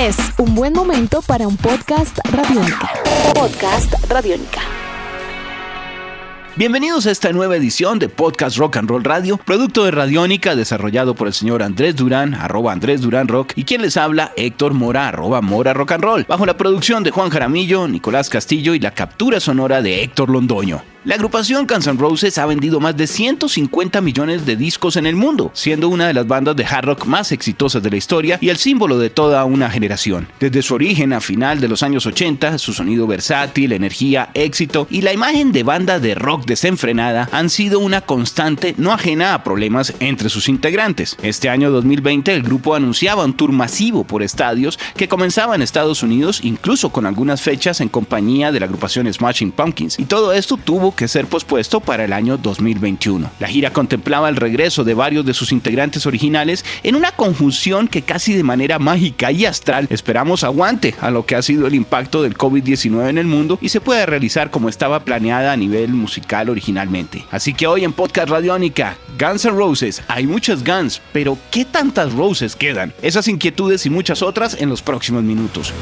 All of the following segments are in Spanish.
Es un buen momento para un podcast radiónica. Podcast radiónica. Bienvenidos a esta nueva edición de Podcast Rock and Roll Radio, producto de Radiónica desarrollado por el señor Andrés Durán, arroba Andrés Durán Rock, y quien les habla, Héctor Mora, arroba Mora Rock and Roll, bajo la producción de Juan Jaramillo, Nicolás Castillo y la captura sonora de Héctor Londoño. La agrupación Guns N' Roses ha vendido más de 150 millones de discos en el mundo, siendo una de las bandas de hard rock más exitosas de la historia y el símbolo de toda una generación. Desde su origen a final de los años 80, su sonido versátil, energía, éxito y la imagen de banda de rock desenfrenada han sido una constante no ajena a problemas entre sus integrantes. Este año 2020 el grupo anunciaba un tour masivo por estadios que comenzaba en Estados Unidos, incluso con algunas fechas en compañía de la agrupación Smashing Pumpkins, y todo esto tuvo que ser pospuesto para el año 2021. La gira contemplaba el regreso de varios de sus integrantes originales en una conjunción que casi de manera mágica y astral esperamos aguante a lo que ha sido el impacto del COVID-19 en el mundo y se pueda realizar como estaba planeada a nivel musical originalmente. Así que hoy en Podcast Radiónica, Guns N' Roses, hay muchas Guns, pero ¿qué tantas Roses quedan? Esas inquietudes y muchas otras en los próximos minutos.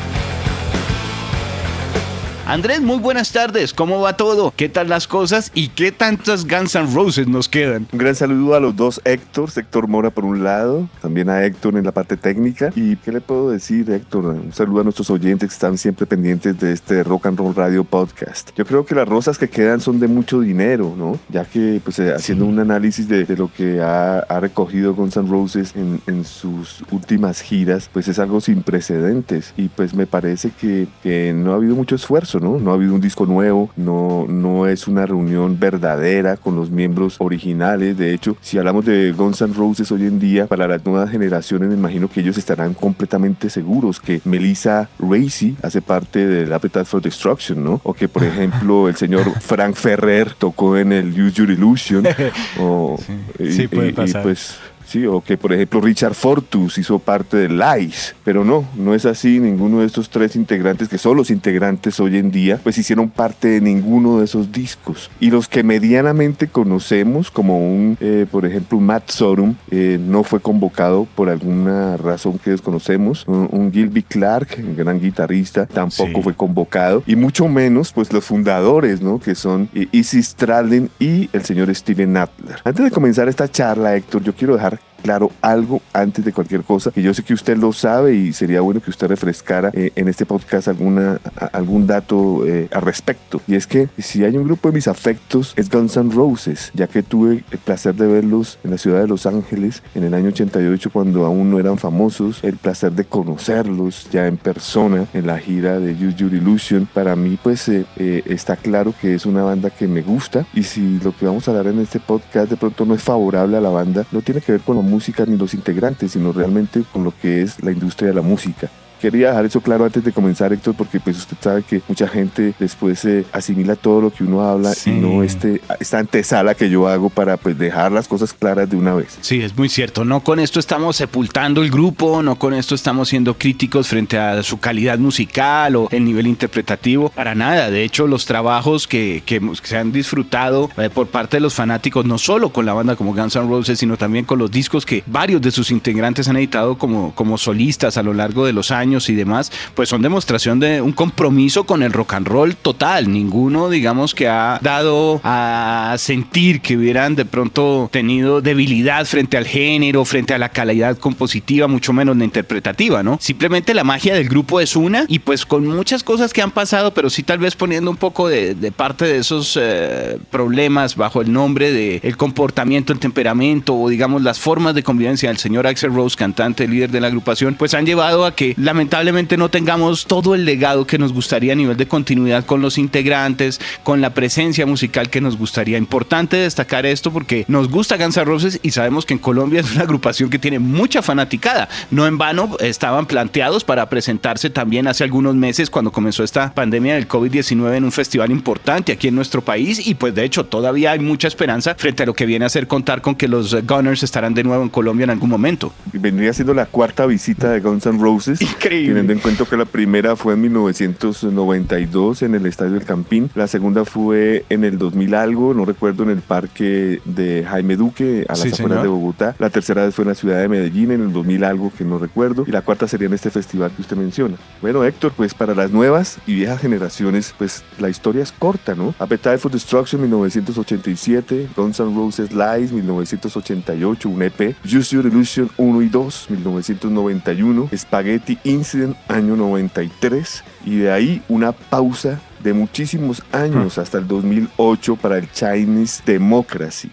Andrés, muy buenas tardes. ¿Cómo va todo? ¿Qué tal las cosas? ¿Y qué tantas Guns N' Roses nos quedan? Un gran saludo a los dos Héctor, Héctor Mora por un lado, también a Héctor en la parte técnica. ¿Y qué le puedo decir, Héctor? Un saludo a nuestros oyentes que están siempre pendientes de este Rock and Roll Radio Podcast. Yo creo que las rosas que quedan son de mucho dinero, ¿no? Ya que, pues, eh, haciendo un análisis de, lo que ha, recogido Guns N' Roses en, en, sus últimas giras, pues es algo sin precedentes. Y pues me parece que, que no ha habido mucho esfuerzo ¿no? ha habido un disco nuevo, no, no es una reunión verdadera con los miembros originales. De hecho, si hablamos de Guns N' Roses hoy en día, para las nuevas generaciones me imagino que ellos estarán completamente seguros que Melissa Racy hace parte del Appetite for Destruction, ¿no? O que, por ejemplo, el señor Frank Ferrer tocó en el Use Your Illusion. o, sí, puede pasar. pues ¿sí? o que por ejemplo Richard Fortus hizo parte de Lice, pero no, no es así, ninguno de estos tres integrantes, que son los integrantes hoy en día, pues hicieron parte de ninguno de esos discos. Y los que medianamente conocemos, como un, eh, por ejemplo, Matt Sorum, eh, no fue convocado por alguna razón que desconocemos, un, Gilby Clark, un gran guitarrista, tampoco fue convocado, y mucho menos pues los fundadores, ¿no? Que son eh, Izzy Stradlin y el señor Steven Adler. Antes de comenzar esta charla, Héctor, yo quiero dejar perfect. Claro algo antes de cualquier cosa, que yo sé que usted lo sabe y sería bueno que usted refrescara eh, en este podcast alguna, algún dato eh, al respecto. Y es que si hay un grupo de mis afectos es Guns N' Roses, ya que tuve el placer de verlos en la ciudad de Los Ángeles en el año 88 cuando aún no eran famosos, el placer de conocerlos ya en persona en la gira de Use Your Illusion. Para mí pues eh, está claro que es una banda que me gusta y si lo que vamos a hablar en este podcast de pronto no es favorable a la banda, no tiene que ver con lo música ni los integrantes, sino realmente con lo que es la industria de la música. Quería dejar eso claro antes de comenzar, Héctor, porque pues usted sabe que mucha gente después se asimila todo lo que uno habla y no este, esta antesala que yo hago para pues dejar las cosas claras de una vez. Sí, es muy cierto. No con esto estamos sepultando el grupo, no con esto estamos siendo críticos frente a su calidad musical o el nivel interpretativo, para nada. De hecho, los trabajos que, que se han disfrutado eh, por parte de los fanáticos, no solo con la banda como Guns N' Roses, sino también con los discos que varios de sus integrantes han editado como, como solistas a lo largo de los años y demás, pues son demostración de un compromiso con el rock and roll total. Ninguno, digamos, que ha dado a sentir que hubieran de pronto tenido debilidad frente al género, frente a la calidad compositiva, mucho menos la interpretativa, ¿no? Simplemente la magia del grupo es una y pues con muchas cosas que han pasado, pero sí tal vez poniendo un poco de, parte de esos eh, problemas bajo el nombre de el comportamiento, el temperamento o digamos las formas de convivencia del señor Axel Rose, cantante, líder de la agrupación, pues han llevado a que la lamentablemente no tengamos todo el legado que nos gustaría a nivel de continuidad con los integrantes, con la presencia musical que nos gustaría. Importante destacar esto porque nos gusta Guns N' Roses y sabemos que en Colombia es una agrupación que tiene mucha fanaticada. No en vano estaban planteados para presentarse también hace algunos meses cuando comenzó esta pandemia del COVID-19 en un festival importante aquí en nuestro país y pues de hecho todavía hay mucha esperanza frente a lo que viene a ser contar con que los Gunners estarán de nuevo en Colombia en algún momento. Vendría siendo la cuarta visita de Guns N' Roses. Increíble. Teniendo en cuenta que la primera fue en 1992 en el Estadio del Campín, la segunda fue en el 2000 algo, no recuerdo, en el parque de Jaime Duque, a las Sí, afueras señor. de Bogotá. La tercera vez fue en la ciudad de Medellín, en el 2000 algo, que no recuerdo. Y la cuarta sería en este festival que usted menciona. Bueno, Héctor, pues para las nuevas y viejas generaciones, pues la historia es corta, ¿no? Appetite for Destruction, 1987, Guns N' Roses Lies, 1988, un EP, Use Your Illusion 1 y 2, 1991, Spaghetti Incident, año 93, y de ahí una pausa de muchísimos años hasta el 2008 para el Chinese Democracy.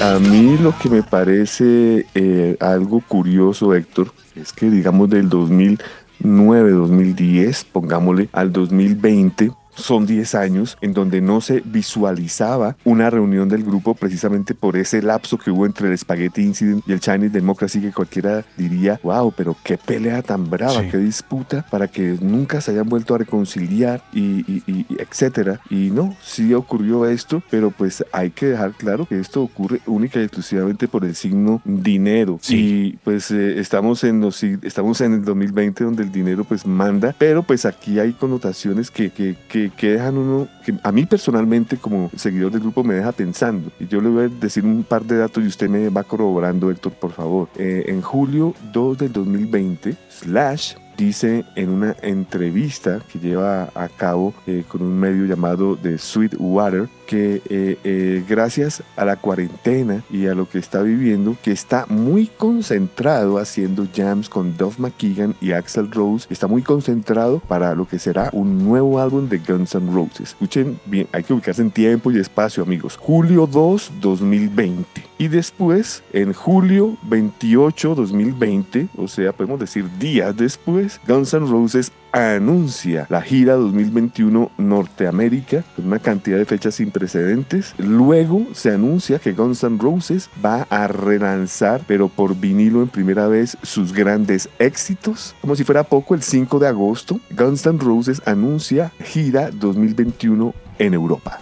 A mí lo que me parece eh, algo curioso, Héctor, es que digamos del 2009, 2010, pongámosle al 2020, son 10 años en donde no se visualizaba una reunión del grupo precisamente por ese lapso que hubo entre el Spaghetti Incident y el Chinese Democracy que cualquiera diría, wow, pero qué pelea tan brava, Sí. qué disputa para que nunca se hayan vuelto a reconciliar y, y- y- y etcétera. Y no, sí ocurrió esto, pero pues hay que dejar claro que esto ocurre única y exclusivamente por el signo dinero. Sí. Y pues eh, estamos en los estamos en el 2020 donde el dinero pues manda, pero pues aquí hay connotaciones que, que, que, que dejan uno, que a mí personalmente como seguidor del grupo me deja pensando. Y yo le voy a decir un par de datos y usted me va corroborando, Héctor, por favor. Eh, en julio 2 del 2020, Slash dice en una entrevista que lleva a cabo eh, con un medio llamado The Sweet Water que eh, eh, gracias a la cuarentena y a lo que está viviendo, que está muy concentrado haciendo jams con Duff McKagan y Axel Rose, está muy concentrado para lo que será un nuevo álbum de Guns N' Roses. Escuchen bien, hay que ubicarse en tiempo y espacio, amigos. Julio 2, 2020. Y después, en julio 28, 2020, o sea, podemos decir días después, Guns N' Roses anuncia la gira 2021 Norteamérica con una cantidad de fechas sin precedentes. Luego se anuncia que Guns N' Roses va a relanzar, pero por vinilo en primera vez, sus grandes éxitos. Como si fuera poco, el 5 de agosto, Guns N' Roses anuncia gira 2021 en Europa.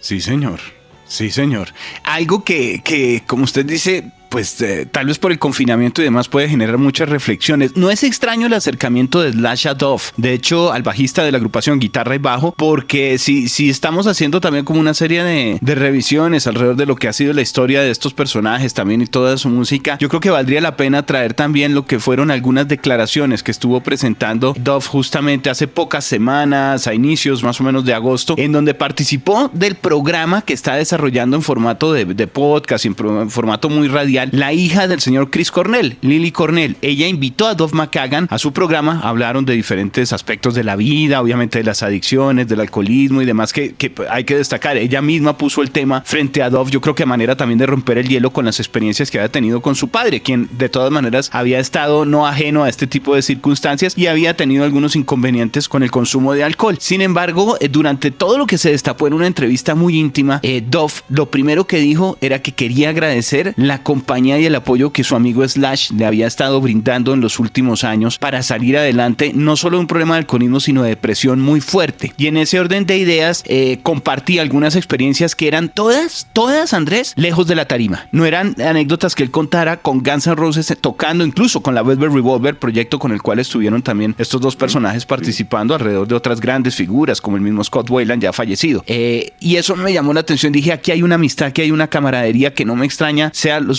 Sí, señor. Sí, señor. Algo que, que como usted dice, pues eh, tal vez por el confinamiento y demás puede generar muchas reflexiones. No es extraño el acercamiento de Slash a Duff, de hecho al bajista de la agrupación guitarra y bajo, porque si, si estamos haciendo también como una serie de, de revisiones alrededor de lo que ha sido la historia de estos personajes también y toda su música, yo creo que valdría la pena traer también lo que fueron algunas declaraciones que estuvo presentando Duff justamente hace pocas semanas, a inicios más o menos de agosto, en donde participó del programa que está desarrollando en formato de, podcast, en, en formato muy radial, la hija del señor Chris Cornell, Lily Cornell. Ella invitó a Duff McKagan a su programa, hablaron de diferentes aspectos de la vida, obviamente de las adicciones, del alcoholismo y demás que, hay que destacar. Ella misma puso el tema frente a Duff, yo creo que a manera también de romper el hielo con las experiencias que había tenido con su padre, quien de todas maneras había estado no ajeno a este tipo de circunstancias y había tenido algunos inconvenientes con el consumo de alcohol. Sin embargo, eh, durante todo lo que se destapó en una entrevista muy íntima, eh, Duff lo primero que dijo era que quería agradecer la compañía y el apoyo que su amigo Slash le había estado brindando en los últimos años para salir adelante, no solo de un problema de alcoholismo, sino de depresión muy fuerte. Y en ese orden de ideas, eh, compartí algunas experiencias que eran todas, todas, Andrés, lejos de la tarima. No eran anécdotas que él contara con Guns N' Roses eh, tocando, incluso con la Velvet Revolver, proyecto con el cual estuvieron también estos dos personajes participando alrededor de otras grandes figuras, como el mismo Scott Weiland, ya fallecido. Eh, y eso me llamó la atención. Dije, aquí hay una amistad, aquí hay una camaradería que no me extraña sea lo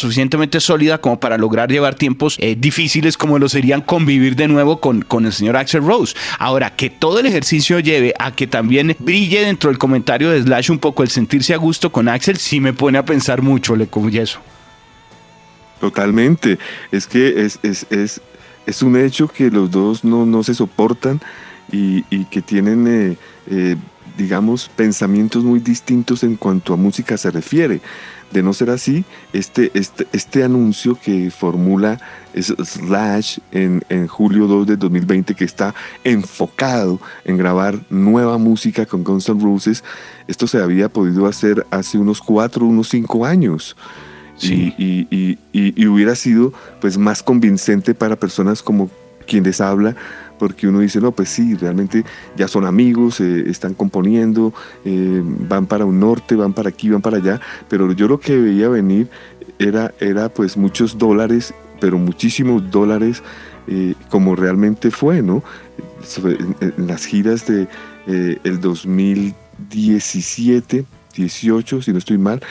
sólida como para lograr llevar tiempos eh, difíciles como lo serían convivir de nuevo con, con el señor Axel Rose. Ahora, que todo el ejercicio lleve a que también brille dentro del comentario de Slash un poco el sentirse a gusto con Axel, sí me pone a pensar mucho, le confieso. Totalmente. Es que es, es, es, es un hecho que los dos no, no se soportan y, y que tienen, eh, eh, digamos, pensamientos muy distintos en cuanto a música se refiere. De no ser así, este, este, este anuncio que formula Slash en, en julio 2 de 2020, que está enfocado en grabar nueva música con Guns N' Roses, esto se había podido hacer hace unos 4, unos 5 años. Sí. Y, y- y- y- y hubiera sido pues más convincente para personas como quien les habla, porque uno dice, no, pues sí, realmente ya son amigos, eh, están componiendo, eh, van para un norte, van para aquí, van para allá, pero yo lo que veía venir era, era pues muchos dólares, pero muchísimos dólares eh, como realmente fue, ¿no? En, las giras de el 2017, 18, si no estoy mal,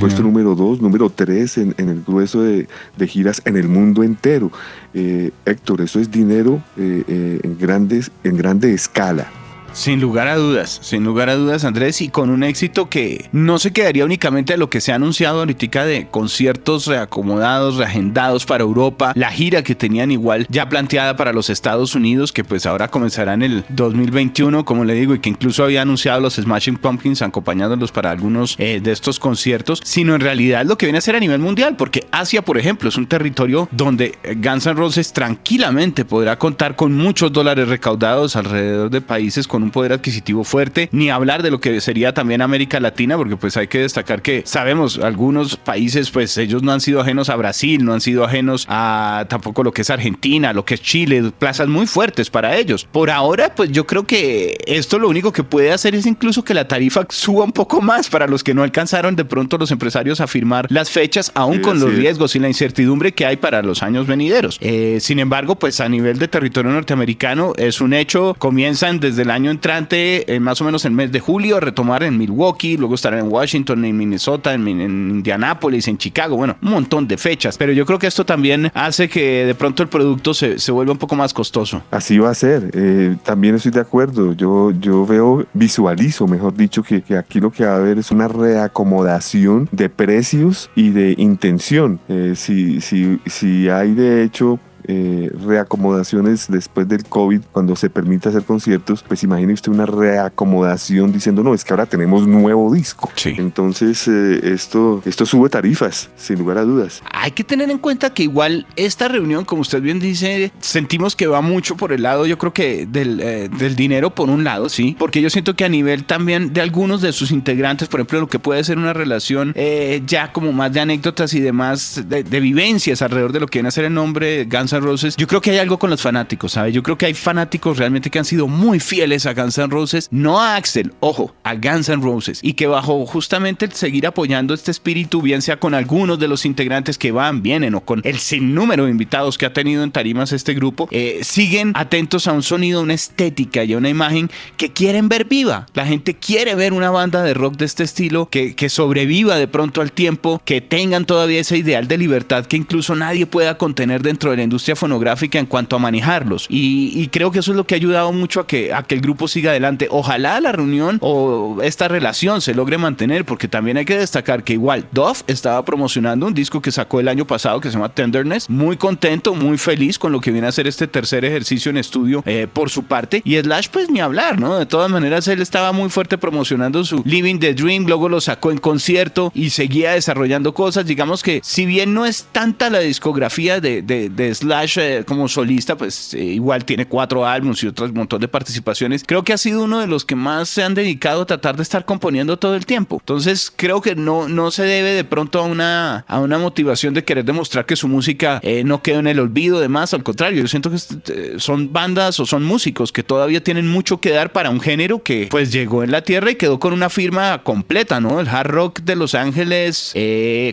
puesto número 2, número 3 en, el grueso de, giras en el mundo entero. Eh, Héctor, eso es dinero en, grandes, en grande escala. Sin lugar a dudas, sin lugar a dudas, Andrés, y con un éxito que no se quedaría únicamente de lo que se ha anunciado ahorita de conciertos reacomodados, reagendados para Europa, la gira que tenían igual ya planteada para los Estados Unidos, que pues ahora comenzará en el 2021, como le digo, y que incluso había anunciado los Smashing Pumpkins acompañándolos para algunos eh, de estos conciertos, sino en realidad lo que viene a ser a nivel mundial, porque Asia, por ejemplo, es un territorio donde Guns N' Roses tranquilamente podrá contar con muchos dólares recaudados alrededor de países con un poder adquisitivo fuerte, ni hablar de lo que sería también América Latina, porque pues hay que destacar que sabemos algunos países, pues ellos no han sido ajenos a Brasil, no han sido ajenos a tampoco lo que es Argentina, lo que es Chile, plazas muy fuertes para ellos. Por ahora, pues yo creo que esto lo único que puede hacer es incluso que la tarifa suba un poco más para los que no alcanzaron de pronto los empresarios a firmar las fechas, aún con los riesgos y la incertidumbre que hay para los años venideros. Eh, sin embargo, pues a nivel de territorio norteamericano es un hecho, comienzan desde el año entrante, más o menos el mes de julio, retomar en Milwaukee, luego estarán en Washington, en Minnesota, en, Indianápolis, en Chicago, bueno, un montón de fechas. Pero yo creo que esto también hace que de pronto el producto se, se vuelva un poco más costoso. Así va a ser. Eh, también estoy de acuerdo. Yo, yo veo, visualizo, mejor dicho, que, que, aquí lo que va a haber es una reacomodación de precios y de intención. Eh, si, si, si hay de hecho eh, reacomodaciones después del COVID, cuando se permite hacer conciertos, pues imagine usted una reacomodación diciendo, no, es que ahora tenemos nuevo disco. Entonces, eh, esto, esto sube tarifas, sin lugar a dudas. Hay que tener en cuenta que igual esta reunión, como usted bien dice, sentimos que va mucho por el lado, yo creo que del, eh, del dinero por un lado, sí, porque yo siento que a nivel también de algunos de sus integrantes, por ejemplo, lo que puede ser una relación ya como más de anécdotas y demás, de, de vivencias alrededor de lo que viene a ser el nombre Guns Roses, yo creo que hay algo con los fanáticos, ¿sabes? Yo creo que hay fanáticos realmente que han sido muy fieles a Guns N' Roses, no a Axel, ojo, a Guns N' Roses, y que bajo justamente el seguir apoyando este espíritu, bien sea con algunos de los integrantes que van, vienen, o con el sinnúmero de invitados que ha tenido en tarimas este grupo, eh, siguen atentos a un sonido, una estética y a una imagen que quieren ver viva. La gente quiere ver una banda de rock de este estilo que, que sobreviva de pronto al tiempo, que tengan todavía ese ideal de libertad que incluso nadie pueda contener dentro de la industria fonográfica en cuanto a manejarlos. Y, creo que eso es lo que ha ayudado mucho a que, a que el grupo siga adelante. Ojalá la reunión o esta relación se logre mantener, porque también hay que destacar que igual Duff estaba promocionando un disco que sacó el año pasado que se llama Tenderness. Muy contento, muy feliz con lo que viene a ser este tercer ejercicio en estudio eh, por su parte. Y Slash, pues ni hablar, ¿no? De todas maneras, él estaba muy fuerte promocionando su Living the Dream, luego lo sacó en concierto y seguía desarrollando cosas. Digamos que si bien no es tanta la discografía de, de, de Slash, eh, como solista, pues eh, igual tiene cuatro álbumes y otros montón de participaciones. Creo que ha sido uno de los que más se han dedicado a tratar de estar componiendo todo el tiempo. Entonces creo que no, no se debe de pronto a una, a una motivación de querer demostrar que su música eh, no quedó en el olvido, demás. Al contrario, yo siento que son bandas o son músicos que todavía tienen mucho que dar para un género que pues llegó en la tierra y quedó con una firma completa, ¿no? El hard rock de Los Ángeles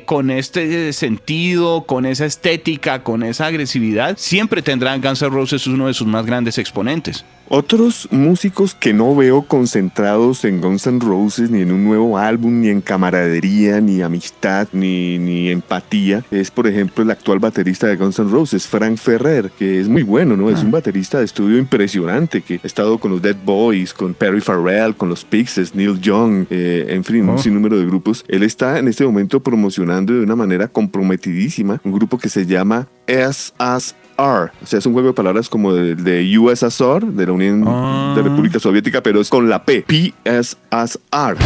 con este sentido, con esa estética, con esa agresividad siempre tendrán Guns N' Roses uno de sus más grandes exponentes. Otros músicos que no veo concentrados en Guns N' Roses, ni en un nuevo álbum, ni en camaradería, ni amistad, ni, ni empatía, es por ejemplo el actual baterista de Guns N' Roses, Frank Ferrer, que es muy bueno, ¿no? Es ah. un baterista de estudio impresionante, que ha estado con los Dead Boys, con Perry Farrell, con los Pixies, Neil Young, eh, en fin, un oh. sinnúmero de grupos. Él está en este momento promocionando de una manera comprometidísima un grupo que se llama S.A.S. o sea, es un juego de palabras como de, de USSR, de la Unión de ah. República Soviética, pero es con la P, PSSR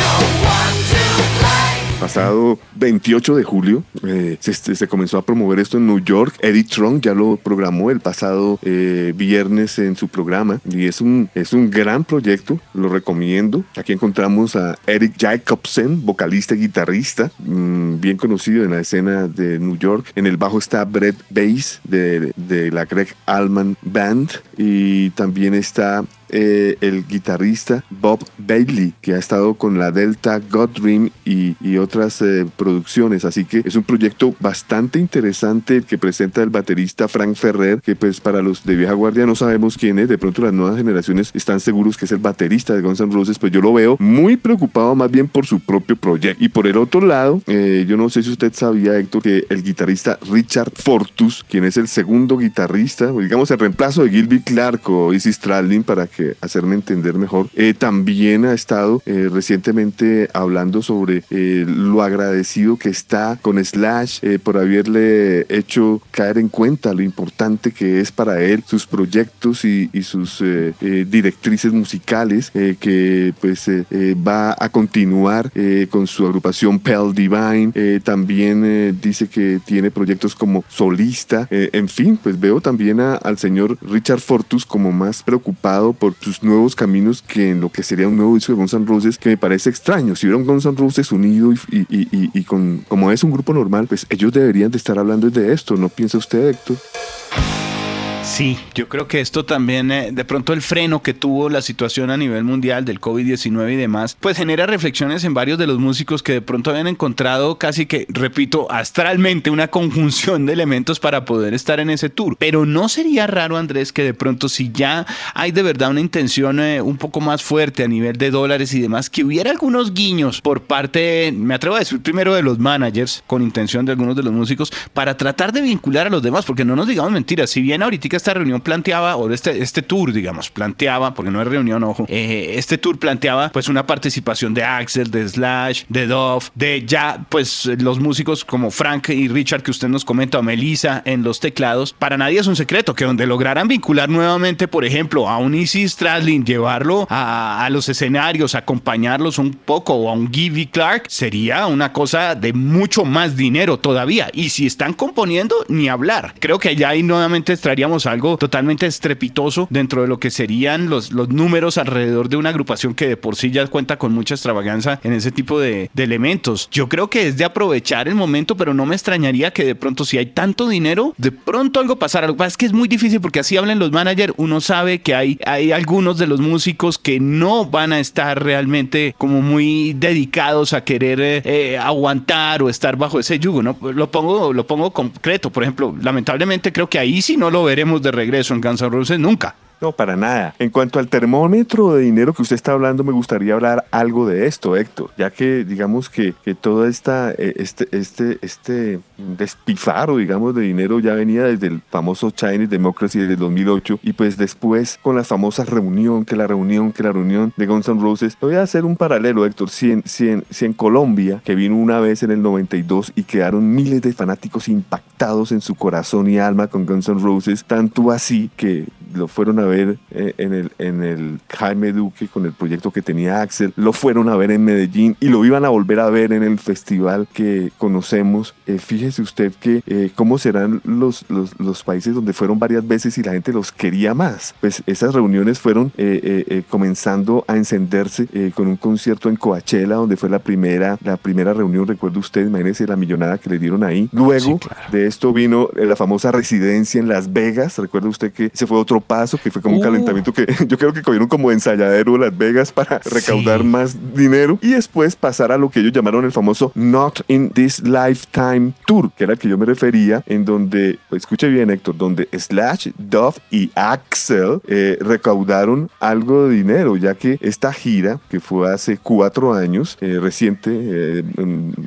pasado 28 de julio eh, se, comenzó a promover esto en New York. Eddie Trunk ya lo programó el pasado eh, viernes en su programa y es un, es un gran proyecto, lo recomiendo. Aquí encontramos a Eric Jacobsen, vocalista y guitarrista, mm, bien conocido en la escena de New York. En el bajo está Brett Bass de, de la Greg Allman Band y también está eh, el guitarrista Bob Bailey, que ha estado con la Delta God Dream y, otras eh, producciones. Así que es un proyecto bastante interesante el que presenta el baterista Frank Ferrer, que pues para los de vieja guardia no sabemos quién es. De pronto las nuevas generaciones están seguros que es el baterista de Guns N' Roses, pues yo lo veo muy preocupado más bien por su propio proyecto. Y por el otro lado, eh, yo no sé si usted sabía, Héctor, que el guitarrista Richard Fortus, quien es el segundo guitarrista, digamos el reemplazo de Gilby Clark o Izzy Stradlin, para que hacerme entender mejor, eh, también ha estado eh, recientemente hablando sobre lo agradecido que está con Slash por haberle hecho caer en cuenta lo importante que es para él sus proyectos y, sus directrices musicales, que pues va a continuar con su agrupación Pell Divine. también dice que tiene proyectos como solista. en fin, pues veo también al señor Richard Fortus como más preocupado por sus nuevos caminos que en lo que sería un nuevo disco de Guns N' Roses, que me parece extraño. Si hubiera un Guns N' Roses unido y, con, como es un grupo normal, pues ellos deberían de estar hablando de esto. ¿No piensa usted, Héctor? Sí, yo creo que esto también, eh, de pronto el freno que tuvo la situación a nivel mundial del COVID-19 y demás, pues genera reflexiones en varios de los músicos que de pronto habían encontrado casi que, repito, astralmente una conjunción de elementos para poder estar en ese tour. Pero no sería raro, Andrés, que de pronto si ya hay de verdad una intención eh, un poco más fuerte a nivel de dólares y demás, que hubiera algunos guiños por parte, me atrevo a decir primero de los managers, con intención de algunos de los músicos, para tratar de vincular a los demás, porque no nos digamos mentiras, si bien ahorita esta reunión planteaba, o este, este tour, digamos, planteaba, porque no es reunión, ojo, eh, este tour planteaba pues una participación de Axel, de Slash, de Dove, de ya pues los músicos como Frank y Richard que usted nos comenta, o Melissa en los teclados. Para nadie es un secreto que donde lograran vincular nuevamente, por ejemplo, a un Easy Stradlin, llevarlo a, a los escenarios, acompañarlos un poco, o a un Gibby Clark, sería una cosa de mucho más dinero todavía. Y si están componiendo, ni hablar. Creo que allá ahí nuevamente estaríamos algo totalmente estrepitoso dentro de lo que serían los, los números alrededor de una agrupación que de por sí ya cuenta con mucha extravaganza en ese tipo de, elementos. Yo creo que es de aprovechar el momento, pero no me extrañaría que de pronto si hay tanto dinero, de pronto algo pasara. Lo que pasa es que es muy difícil porque así hablan los managers, uno sabe que hay, hay algunos de los músicos que no van a estar realmente como muy dedicados a querer eh, aguantar o estar bajo ese yugo, ¿no? Lo pongo, lo pongo concreto, por ejemplo, lamentablemente creo que ahí sí no lo veremos de regreso en Guns N' nunca. No, para nada. En cuanto al termómetro de dinero que usted está hablando, me gustaría hablar algo de esto, Héctor, ya que digamos que, que todo esta, eh, este, este, este despifaro, digamos, de dinero ya venía desde el famoso Chinese Democracy desde 2008 y pues después con la famosa reunión, que la reunión, que la reunión de Guns N' Roses. Voy a hacer un paralelo, Héctor. Si en, si en Colombia, que vino una vez en el 92 y quedaron miles de fanáticos impactados en su corazón y alma con Guns N' Roses, tanto así que lo fueron a ver eh, en el, en el Jaime Duque con el proyecto que tenía Axel, lo fueron a ver en Medellín y lo iban a volver a ver en el festival que conocemos. Eh, fíjese usted que eh, cómo serán los, los, los, países donde fueron varias veces y la gente los quería más. Pues esas reuniones fueron comenzando a encenderse con un concierto en Coachella, donde fue la primera, la primera reunión, recuerda usted, imagínese la millonada que le dieron ahí. Luego de esto vino la famosa residencia en Las Vegas, recuerda usted que ese fue otro paso, que fue como un uh. calentamiento que yo creo que cogieron como ensayadero Las Vegas para recaudar más dinero y después pasar a lo que ellos llamaron el famoso Not in This Lifetime Tour, que era el que yo me refería, en donde, pues, escuche bien Héctor, donde Slash, Duff y Axel eh, recaudaron algo de dinero, ya que esta gira, que fue hace cuatro años, eh, reciente, eh,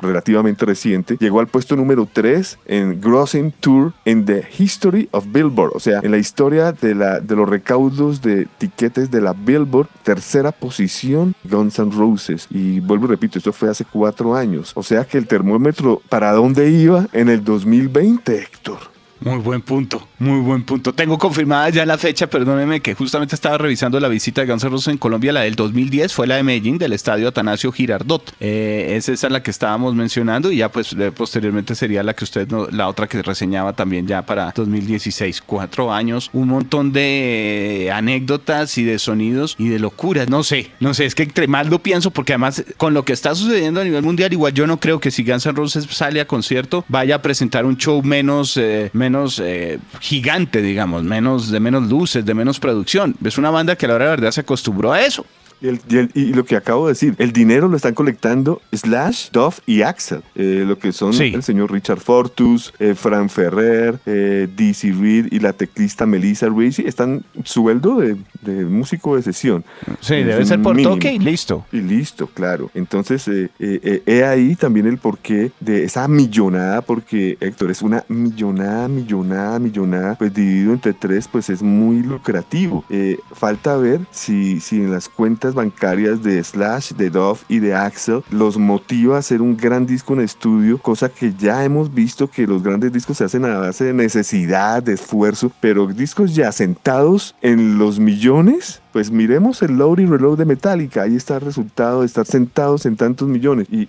relativamente reciente, llegó al puesto número 3 en Grossing Tour in the History of Billboard, o sea, en la historia de de los recaudos de tiquetes de la Billboard, tercera posición Guns N' Roses. Y vuelvo y repito, esto fue hace cuatro años. O sea que el termómetro, ¿para dónde iba en el 2020, Héctor? Muy buen punto, muy buen punto. Tengo confirmada ya la fecha, perdóneme que justamente estaba revisando la visita de Guns N' Roses en Colombia, la del 2010 fue la de Medellín del estadio Atanasio Girardot. Eh, es esa la que estábamos mencionando y ya pues posteriormente sería la que usted, la otra que reseñaba también ya para 2016. Cuatro años, un montón de anécdotas y de sonidos y de locuras. No sé, no sé, es que entre más lo pienso porque además con lo que está sucediendo a nivel mundial, igual yo no creo que si Guns N' Roses sale a concierto vaya a presentar un show menos... Eh, menos menos eh, gigante, digamos, menos, de menos luces, de menos producción. Es una banda que a la hora de verdad se acostumbró a eso. Y, el- y el- y lo que acabo de decir, el dinero lo están colectando Slash, Duff y Axel, eh, lo que son Sí. el señor Richard Fortus, eh, Fran Ferrer, eh, Dizzy Reed y la teclista Melissa Reed, sí, están sueldo de, de músico de sesión. Sí, Es debe ser por mínimo. toque y listo. Y listo, claro. Entonces, eh, eh, he ahí también el porqué de esa millonada, porque Héctor, es una millonada, millonada, millonada, pues dividido entre tres, pues es muy lucrativo. Falta ver si, si en las cuentas bancarias de Slash, de Dove y de Axel los motiva a hacer un gran disco en estudio, cosa que ya hemos visto que los grandes discos se hacen a base de necesidad, de esfuerzo, pero discos ya sentados en los millones, pues miremos el load y reload de Metallica, ahí está el resultado de estar sentados en tantos millones. Y-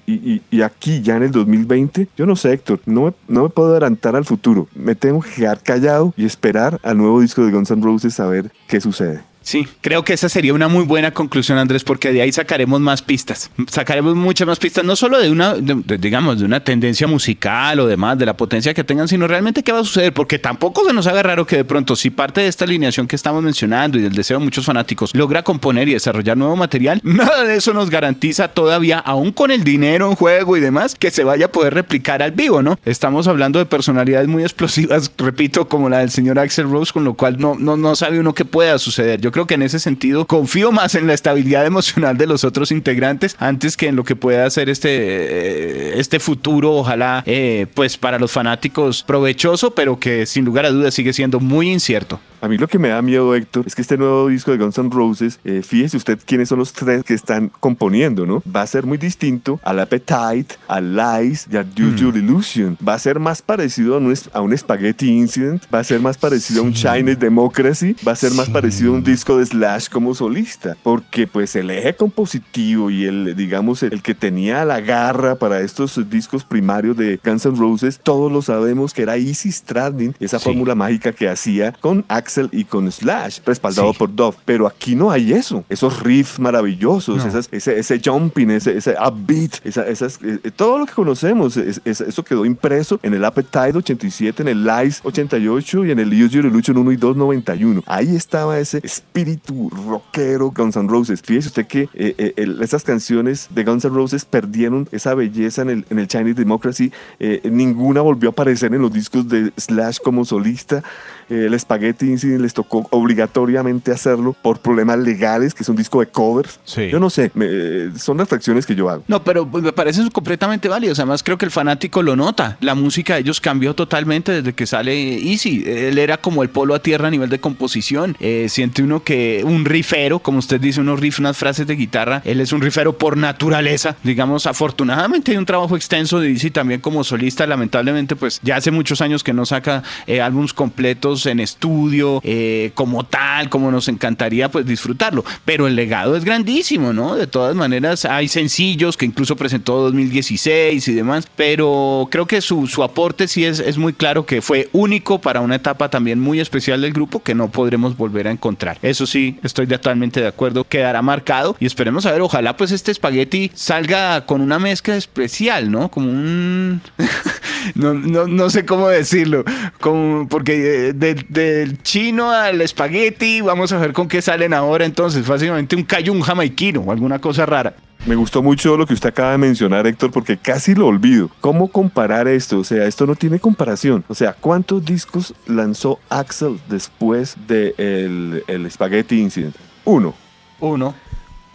y aquí, ya en el 2020, yo no sé, Héctor, no me, no me puedo adelantar al futuro. Me tengo que quedar callado y esperar al nuevo disco de Guns N' Roses a ver qué sucede. Sí, creo que esa sería una muy buena conclusión, Andrés, porque de ahí sacaremos más pistas. Sacaremos muchas más pistas, no solo de una, de- digamos, de una tendencia musical o demás, de la potencia que tengan, sino realmente qué va a suceder, porque tampoco se nos haga raro que de pronto, si parte de esta alineación que estamos mencionando y del deseo de muchos fanáticos logra componer y desarrollar nuevo material, nada de eso nos garantiza todavía, aún con el dinero en juego y demás, que se vaya a poder replicar al vivo, ¿no? Estamos hablando de personalidades muy explosivas, repito, como la del señor Axel Rose, con lo cual no, no, no sabe uno qué pueda suceder. Creo que en ese sentido confío más en la estabilidad emocional de los otros integrantes antes que en lo que pueda hacer este, eh, este futuro, ojalá, eh, pues para los fanáticos provechoso, pero que sin lugar a dudas sigue siendo muy incierto. A mí lo que me da miedo, Héctor, es que este nuevo disco de Guns N' Roses, eh, fíjese usted quiénes son los tres que están componiendo, ¿no? Va a ser muy distinto al Appetite, al Lies y al Usual Illusion. Va a ser más parecido a un, a un Spaghetti Incident, va a ser más parecido a un Chinese Democracy, va a ser más parecido a un disco de Slash como solista, porque pues el eje compositivo y el, digamos, el, que tenía la garra para estos discos primarios de Guns N' Roses, todos lo sabemos que era Easy Stradlin, esa Sí. fórmula mágica que hacía con Axel y con Slash, respaldado Sí. por Dove. Pero aquí no hay eso. Esos riffs maravillosos, No. esas- ese, ese jumping, ese, ese upbeat, esa- esas, eh, eh, todo lo que conocemos, es- es- eso quedó impreso en el Appetite 87, en el Lies 88 y en el Use Your Illusion 1 y 2 91. Ahí estaba ese espíritu rockero Guns N' Roses. Fíjese usted que eh, eh, el- esas canciones de Guns N' Roses perdieron esa belleza en el, en el Chinese Democracy. Eh, ninguna volvió a aparecer en los discos de Slash como solista. Eh, el Spaghetti Incident les tocó obligatoriamente hacerlo por problemas legales, que es un disco de covers. Sí. Yo no sé, me- son reflexiones que yo hago. No, pero pues, me parecen completamente válidos. Además, creo que el fanático lo nota. La música de ellos cambió totalmente desde que sale Easy. Él era como el polo a tierra a nivel de composición. Eh, siente uno que un rifero, como usted dice, unos riffs, unas frases de guitarra. Él es un rifero por naturaleza. Digamos, afortunadamente hay un trabajo extenso de Easy también como solista. Lamentablemente, pues ya hace muchos años que no saca eh, álbums completos en estudio, eh, como tal, como nos encantaría pues disfrutarlo. Pero el legado es grandísimo, ¿no? De todas maneras, hay sencillos que incluso presentó 2016 y demás, pero creo que su, su aporte sí es, es muy claro que fue único para una etapa también muy especial del grupo que no podremos volver a encontrar. Eso sí, estoy totalmente de acuerdo, quedará marcado y esperemos a ver, ojalá pues este espagueti salga con una mezcla especial, ¿no? Como un... no, no, no sé cómo decirlo, como, porque eh, de- del chino al espagueti, vamos a ver con qué salen ahora entonces, básicamente un cayún jamaiquino o alguna cosa rara. Me gustó mucho lo que usted acaba de mencionar, Héctor, porque casi lo olvido. ¿Cómo comparar esto? O sea, esto no tiene comparación. O sea, ¿cuántos discos lanzó Axel después de el, el Spaghetti Incident? Uno. Uno.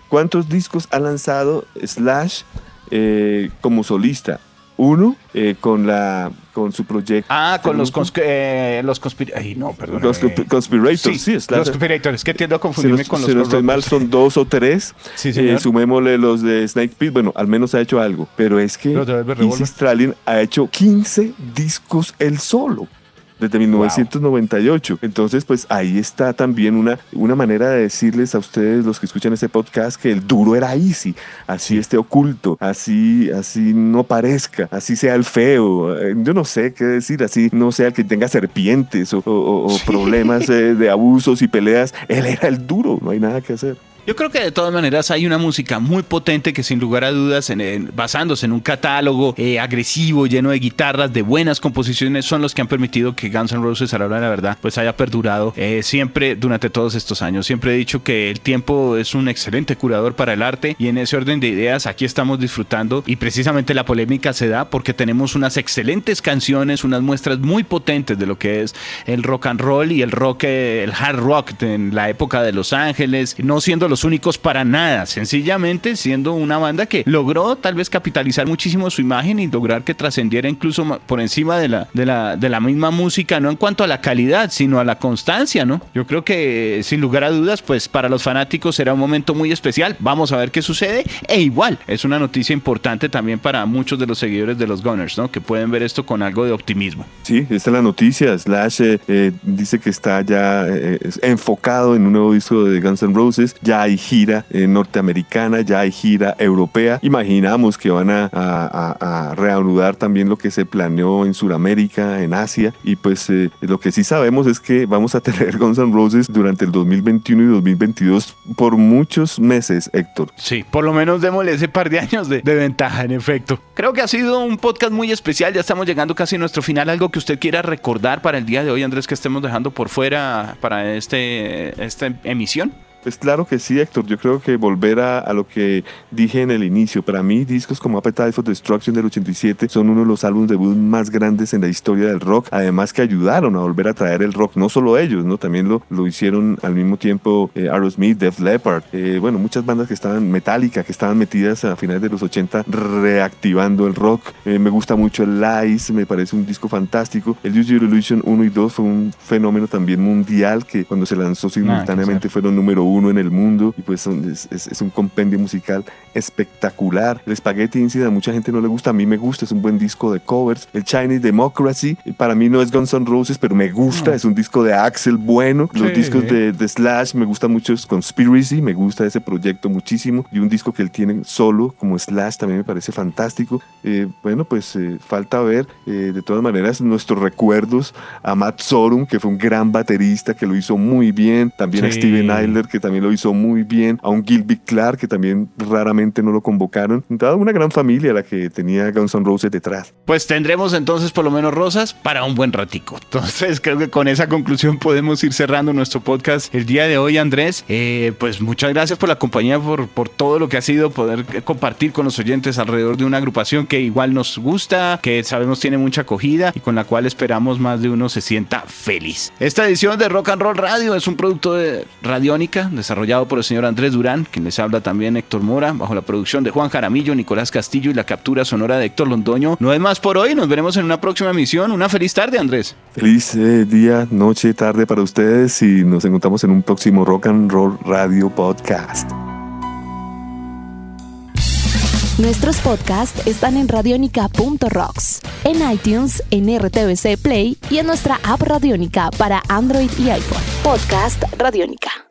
¿Cuántos discos ha lanzado Slash eh, como solista? Uno eh, con la con su proyecto. Ah, con los, cons eh, los conspir... Ay, no, perdón. Los consp- Conspirators, sí, Slash. Los conspirators, que tiendo a confundirme no, con los si no estoy mal, son dos o tres. Sí, señor. Eh, sumémosle los de Snake Pit. Bueno, al menos ha hecho algo. Pero es que Los Easy. Stradlin ha hecho 15 discos él solo. Desde 1998. Entonces, pues ahí está también una, una manera de decirles a ustedes, los que escuchan este podcast, que el duro era easy. Así esté oculto, así, así no parezca, así sea el feo. eh, Yo no sé qué decir, así no sea el que tenga serpientes o, o- o- o problemas eh, de abusos y peleas. Él era el duro, no hay nada que hacer. Yo creo que de todas maneras hay una música muy potente que sin lugar a dudas, en, basándose en un catálogo eh, agresivo, lleno de guitarras, de buenas composiciones, son los que han permitido que Guns N' Roses a la hora de la verdad pues haya perdurado eh, siempre durante todos estos años. Siempre he dicho que el tiempo es un excelente curador para el arte y en ese orden de ideas aquí estamos disfrutando y precisamente la polémica se da porque tenemos unas excelentes canciones, unas muestras muy potentes de lo que es el rock and roll y el rock, eh, el hard rock en la época de Los Ángeles, no siendo los únicos para nada, sencillamente siendo una banda que logró tal vez capitalizar muchísimo su imagen y lograr que trascendiera incluso por encima de la, de la, de la misma música, no en cuanto a la calidad, sino a la constancia, ¿no? Yo creo que sin lugar a dudas, pues para los fanáticos será un momento muy especial, vamos a ver qué sucede, e igual es una noticia importante también para muchos de los seguidores de los Gunners, ¿no? Que pueden ver esto con algo de optimismo. Sí, esta es la noticia, Slash eh, eh, dice que está ya eh, enfocado en un nuevo disco de Guns N' Roses, ya hay gira norteamericana, ya hay gira europea, imaginamos que van a, reanudar también lo que se planeó en Sudamérica, en Asia, y pues lo que sí sabemos es que vamos a tener Guns N' Roses durante el 2021 y 2022 por muchos meses, Héctor. Sí, por lo menos démosle ese par de años de, de ventaja, en efecto. Creo que ha sido un podcast muy especial, ya estamos llegando casi a nuestro final, algo que usted quiera recordar para el día de hoy, Andrés, que estemos dejando por fuera para este, esta emisión. Pues claro que sí, Héctor. Yo creo que volver a, lo que dije en el inicio. Para mí, discos como Appetite for Destruction del 87 son uno de los álbumes debut más grandes en la historia del rock. Además que ayudaron a volver a traer el rock. No solo ellos, ¿no? También lo, lo hicieron al mismo tiempo eh, Aerosmith, Def Leppard. Eh, bueno, muchas bandas que estaban metálicas, que estaban metidas a finales de los 80 reactivando el rock. Eh, me gusta mucho el Lies, me parece un disco fantástico. El Use Your Illusion 1 y 2 fue un fenómeno también mundial que cuando se lanzó simultáneamente fueron número uno uno en el mundo y pues es, es, un compendio musical espectacular. El Spaghetti Incident a mucha gente no le gusta, a mí me gusta, es un buen disco de covers. El Chinese Democracy, para mí no es Guns N' Roses, pero me gusta, es un disco de Axel bueno. Los discos de, de, Slash me gustan mucho, es Conspiracy, me gusta ese proyecto muchísimo. Y un disco que él tiene solo, como Slash, también me parece fantástico. Eh, bueno, pues eh, falta ver, eh, de todas maneras, nuestros recuerdos a Matt Sorum, que fue un gran baterista, que lo hizo muy bien. También a Steven Eiler, que también lo hizo muy bien, a un Gilby Clark que también raramente no lo convocaron. Toda una gran familia la que tenía Guns N' Roses detrás. Pues tendremos entonces por lo menos rosas para un buen ratico. Entonces creo que con esa conclusión podemos ir cerrando nuestro podcast el día de hoy, Andrés. Eh, pues muchas gracias por la compañía, por, por todo lo que ha sido poder compartir con los oyentes alrededor de una agrupación que igual nos gusta, que sabemos tiene mucha acogida y con la cual esperamos más de uno se sienta feliz. Esta edición de Rock and Roll Radio es un producto de Radiónica desarrollado por el señor Andrés Durán, quien les habla también Héctor Mora, bajo la producción de Juan Jaramillo, Nicolás Castillo y la captura sonora de Héctor Londoño. No es más por hoy, nos veremos en una próxima emisión. Una feliz tarde, Andrés. Feliz eh, día, noche, tarde para ustedes y nos encontramos en un próximo Rock and Roll Radio Podcast. Nuestros podcasts están en radionica.rocks, en iTunes, en RTVC Play y en nuestra app Radionica para Android y iPhone. Podcast Radionica.